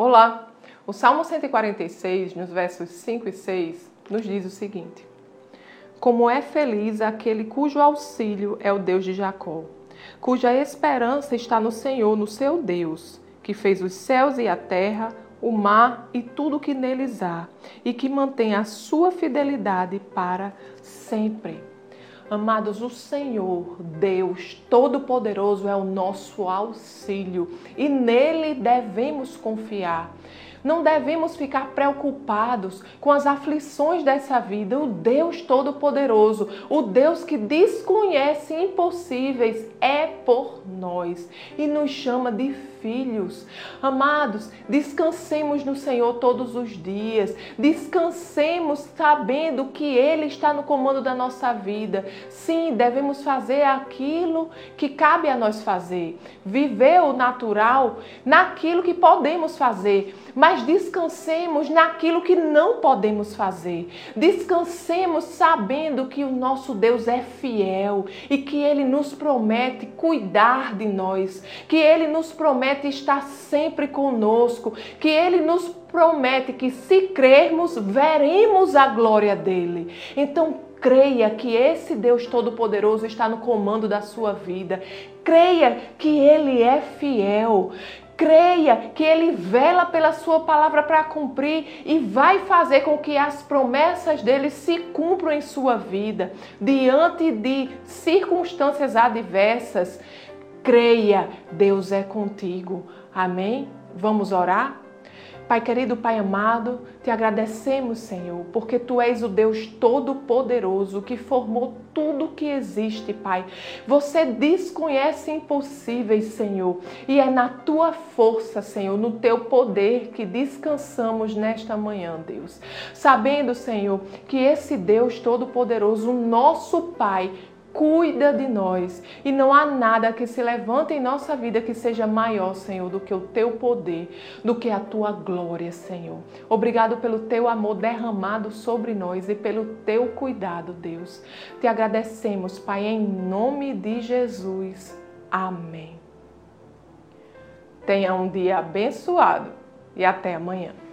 Olá! O Salmo 146, nos versos 5 e 6, nos diz o seguinte: Como é feliz aquele cujo auxílio é o Deus de Jacó, cuja esperança está no Senhor, no seu Deus, que fez os céus e a terra, o mar e tudo que neles há, e que mantém a sua fidelidade para sempre. Amados, o Senhor, Deus Todo-Poderoso, é o nosso auxílio e nele devemos confiar. Não devemos ficar preocupados com as aflições dessa vida. O Deus Todo-Poderoso, o Deus que desconhece impossíveis, é por nós e nos chama de filhos. Amados, descansemos no Senhor todos os dias. Descansemos sabendo que Ele está no comando da nossa vida. Sim, devemos fazer aquilo que cabe a nós fazer. Viver o natural naquilo que podemos fazer mas descansemos naquilo que não podemos fazer. Descansemos sabendo que o nosso Deus é fiel e que ele nos promete cuidar de nós, que ele nos promete estar sempre conosco, que ele nos promete que se crermos, veremos a glória dele. Então, creia que esse Deus Todo-Poderoso está no comando da sua vida. Creia que ele é fiel creia que Ele vela pela Sua palavra para cumprir e vai fazer com que as promessas dele se cumpram em sua vida, diante de circunstâncias adversas. Creia, Deus é contigo. Amém? Vamos orar? Pai querido, Pai amado, te agradecemos, Senhor, porque tu és o Deus todo-poderoso que formou tudo que existe, Pai. Você desconhece impossíveis, Senhor, e é na tua força, Senhor, no teu poder que descansamos nesta manhã, Deus. Sabendo, Senhor, que esse Deus todo-poderoso, nosso Pai, cuida de nós e não há nada que se levante em nossa vida que seja maior, Senhor, do que o teu poder, do que a tua glória, Senhor. Obrigado pelo teu amor derramado sobre nós e pelo teu cuidado, Deus. Te agradecemos, Pai, em nome de Jesus. Amém. Tenha um dia abençoado e até amanhã.